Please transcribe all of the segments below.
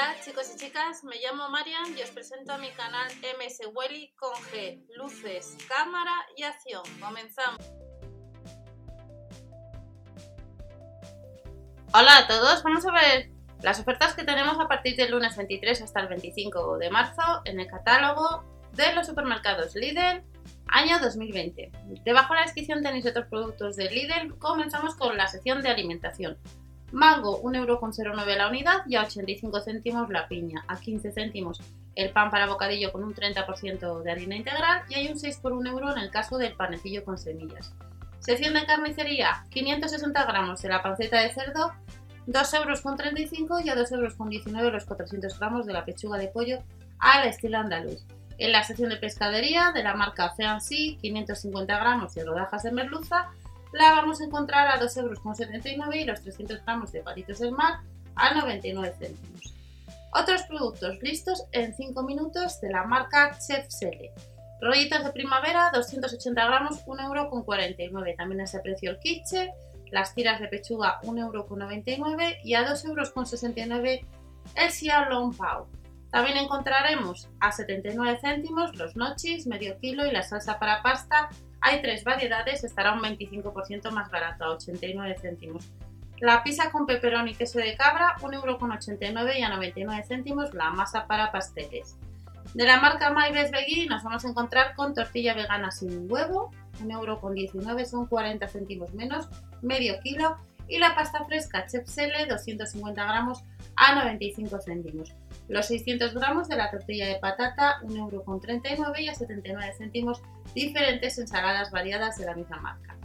Hola chicos y chicas, me llamo Marian y os presento a mi canal MS Welly con G, luces, cámara y acción. Comenzamos. Hola a todos, vamos a ver las ofertas que tenemos a partir del lunes 23 hasta el 25 de marzo en el catálogo de los supermercados Lidl año 2020. Debajo de la descripción tenéis otros productos de Lidl. Comenzamos con la sección de alimentación. Mango 1,09€ la unidad y a 85 céntimos la piña, a 15 céntimos el pan para bocadillo con un 30% de harina integral y hay un 6 por 1 euro en el caso del panecillo con semillas. Sección de carnicería, 560 gramos de la panceta de cerdo, 2,35 euros y a 2,19 euros los 400 gramos de la pechuga de pollo al estilo andaluz. En la sección de pescadería de la marca Sea 550 gramos de rodajas de merluza, la vamos a encontrar a 2,79 euros y los 300 gramos de palitos del mar a 99 céntimos. Otros productos listos en 5 minutos de la marca Chef Sele. Rollitos de primavera, 280 gramos, 1,49 euro. También a ese precio el quiche. Las tiras de pechuga, 1,99 euro. Y a 2,69 euros el Xiao Long Pao. También encontraremos a 79 céntimos los nochis, medio kilo y la salsa para pasta hay tres variedades, estará un 25% más barato, a 89 céntimos. La pizza con peperón y queso de cabra, 1,89€ y a 99 céntimos la masa para pasteles. De la marca Maybes Veggie nos vamos a encontrar con tortilla vegana sin huevo, 1,19€, son 40 céntimos menos, medio kilo. Y la pasta fresca Chef Sele, 250 gramos, a 95 céntimos. Los 600 gramos de la tortilla de patata, 1,39€ y a 79 céntimos diferentes ensaladas variadas de la misma marca.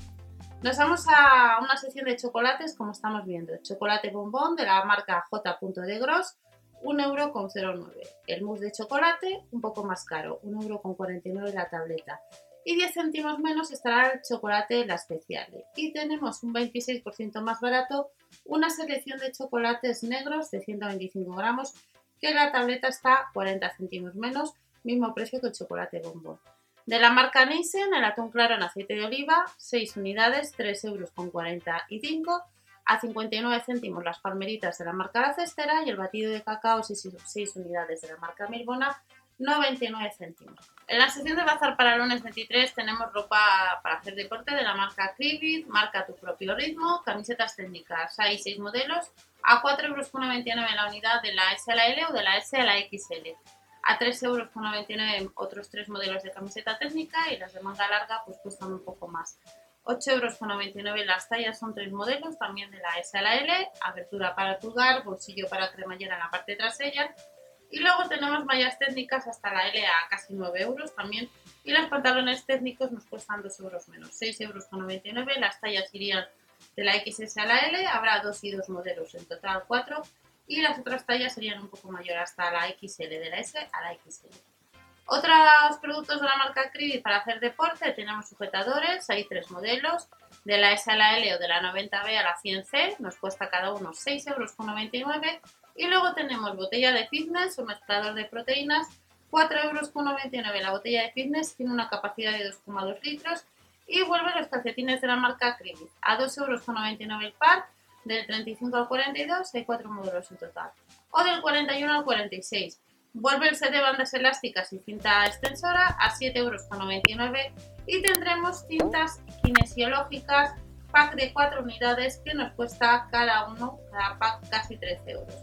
Nos vamos a una sección de chocolates como estamos viendo. Chocolate bombón de la marca J. de Gros, 1,09€. El mousse de chocolate, un poco más caro, 1,49€ la tableta. Y 10 céntimos menos estará el chocolate La Especial. Y tenemos un 26% más barato una selección de chocolates negros de 125 gramos, que la tableta está 40 céntimos menos, mismo precio que el chocolate bombón. De la marca Nielsen, el atún claro en aceite de oliva, 6 unidades, 3,45 euros. A 59 céntimos las palmeritas de la marca La Cestera y el batido de cacao, 6, unidades de la marca Milbona, 99 céntimos. En la sección de bazar para lunes 23 tenemos ropa para hacer deporte de la marca Cribit, marca tu propio ritmo, camisetas técnicas, hay 6 modelos, a 4,99 euros la unidad de la S a la L o de la S a la XL. A 3,99 euros otros 3 modelos de camiseta técnica y las de manga larga pues cuestan un poco más. 8,99 euros las tallas son 3 modelos, también de la S a la L, abertura para pulgar, bolsillo para cremallera en la parte trasera y luego tenemos mallas técnicas hasta la L a casi 9 euros también. Y los pantalones técnicos nos cuestan 2 euros menos, 6 euros con 99. Las tallas irían de la XS a la L, habrá 2 y 2 modelos, en total 4. Y las otras tallas serían un poco mayor, hasta la XL, de la S a la XL. Otros productos de la marca Cribit para hacer deporte, tenemos sujetadores, hay tres modelos, de la S a la L o de la 90B a la 100C, nos cuesta cada uno 6,99 euros y luego tenemos botella de fitness o mezclador de proteínas, 4,99 euros. La botella de fitness tiene una capacidad de 2,2 litros y vuelve los calcetines de la marca Cribit a 2,99 euros el par. Del 35 al 42 hay cuatro modelos en total. O del 41 al 46. Vuelve el set de bandas elásticas y cinta extensora a 7,99 euros. Y tendremos cintas kinesiológicas, pack de 4 unidades que nos cuesta cada uno, cada pack casi 13 euros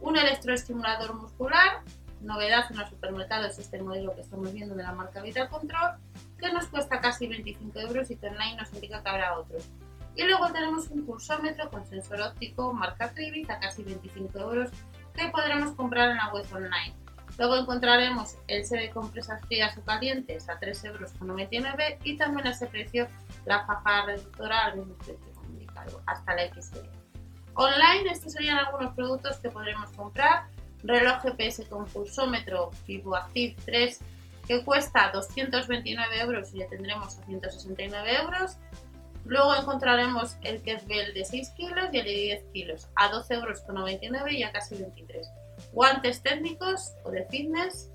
un electroestimulador muscular, novedad en los supermercados es este modelo que estamos viendo de la marca Vital Control, que nos cuesta casi 25 euros y que online nos indica que habrá otros. Y luego tenemos un pulsómetro con sensor óptico marca Cribit a casi 25 euros que podremos comprar en la web online. Luego encontraremos el set de compresas frías o calientes a 3,99 euros y también a ese precio la faja reductora al mismo precio comunicado, hasta la XL. Online, estos serían algunos productos que podremos comprar. Reloj GPS con pulsómetro FiboActive 3 que cuesta 229 euros y ya tendremos a 169 euros. Luego encontraremos el Kettlebell de 6 kilos y el de 10 kilos a 12,99 euros y a casi 23. Guantes técnicos o de fitness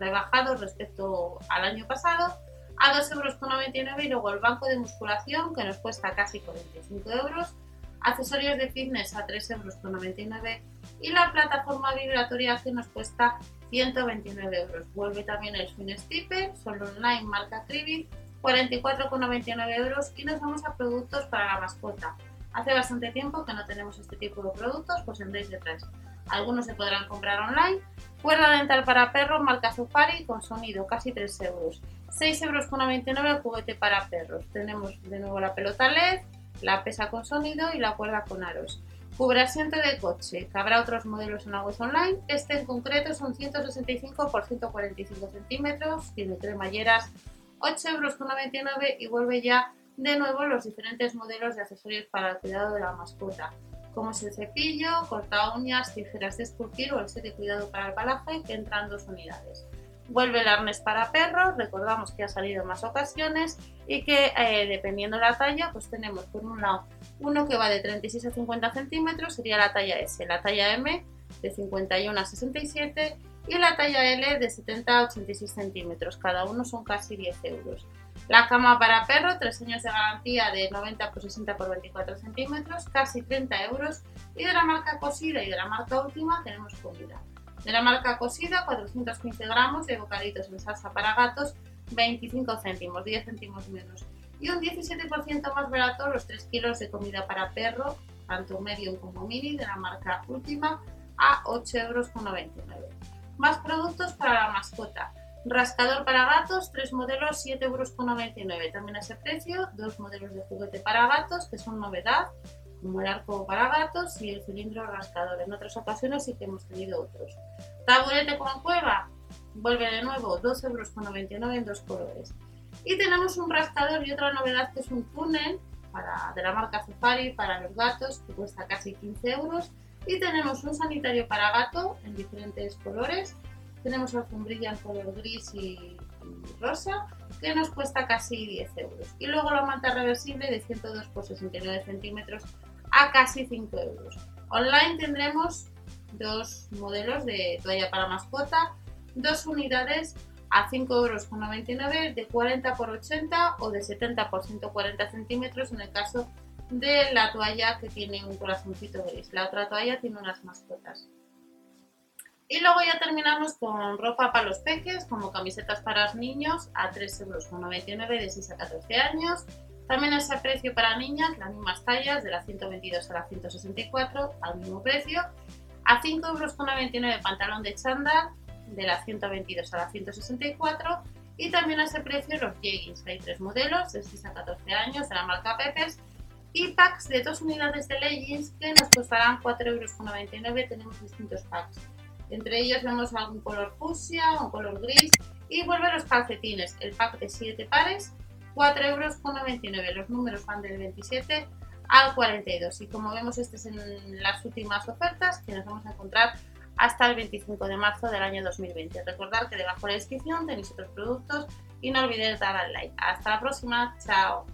rebajados respecto al año pasado a 2,99 euros y luego el banco de musculación que nos cuesta casi 45 euros accesorios de fitness a 3,99 euros y la plataforma vibratoria que nos cuesta 129 euros. Vuelve también el Swing Sticker, solo online, marca Cribit, 44,99 euros y nos vamos a productos para la mascota. Hace bastante tiempo que no tenemos este tipo de productos, pues en detrás. Algunos se podrán comprar online. Cuerda dental para perros, marca Zufari, con sonido, casi 3 euros. 6,99 euros el juguete para perros. Tenemos de nuevo la pelota LED, la pesa con sonido y la cuerda con aros. Cubre asiento de coche, que habrá otros modelos en la web online. Este en concreto son 165 por 145 centímetros, tiene cremalleras, 8,99 euros y vuelve ya de nuevo los diferentes modelos de accesorios para el cuidado de la mascota, como es el cepillo, corta uñas, tijeras de esculpir o el set de cuidado para el palaje, que entran dos unidades. Vuelve el arnés para perros, recordamos que ha salido en más ocasiones y que eh, dependiendo de la talla, pues tenemos por un lado uno que va de 36 a 50 centímetros, sería la talla S, la talla M de 51 a 67 y la talla L de 70 a 86 centímetros, cada uno son casi 10 euros. La cama para perro, 3 años de garantía de 90 por 60 por 24 centímetros, casi 30 euros. Y de la marca Cosida y de la marca Última tenemos comida. De la marca Cosida, 415 gramos de bocaditos en salsa para gatos, 25 céntimos, 10 céntimos menos. Y un 17% más barato los 3 kilos de comida para perro, tanto medio como mini, de la marca Última, a 8,99 euros. Más productos para la mascota. Rascador para gatos, tres modelos, 7,99 euros. También a ese precio, dos modelos de juguete para gatos, que son novedad, como el arco para gatos y el cilindro rascador. En otras ocasiones sí que hemos tenido otros. Taburete con cueva, vuelve de nuevo, 2,99 euros en dos colores. Y tenemos un rascador y otra novedad que es un túnel para, de la marca Safari para los gatos, que cuesta casi 15 euros. Y tenemos un sanitario para gato en diferentes colores tenemos alfombrilla en color gris y, rosa que nos cuesta casi 10 euros. Y luego la manta reversible de 102 por 69 centímetros a casi 5 euros. Online tendremos dos modelos de toalla para mascota, dos unidades a 5,99 euros de 40 por 80 o de 70 por 140 centímetros en el caso de la toalla que tiene un corazoncito gris. La otra toalla tiene unas mascotas. Y luego ya terminamos con ropa para los peques, como camisetas para los niños a 3,99 euros de 6 a 14 años. También ese precio para niñas, las mismas tallas, de la 122 a la 164, al mismo precio. A 5,99 euros pantalón de chándal, de la 122 a la 164. Y también a ese precio los jeggings. Hay tres modelos, de 6 a 14 años, de la marca Pepes. Y packs de dos unidades de leggings que nos costarán 4,99 euros. Tenemos distintos packs. Entre ellos vemos algún color fucsia, un color gris y vuelve los calcetines. El pack de 7 pares, 4,99 euros. Los números van del 27 al 42. Y como vemos, estas es en las últimas ofertas que nos vamos a encontrar hasta el 25 de marzo del año 2020. Recordad que debajo de la descripción tenéis otros productos y no olvidéis dar al like. Hasta la próxima, chao.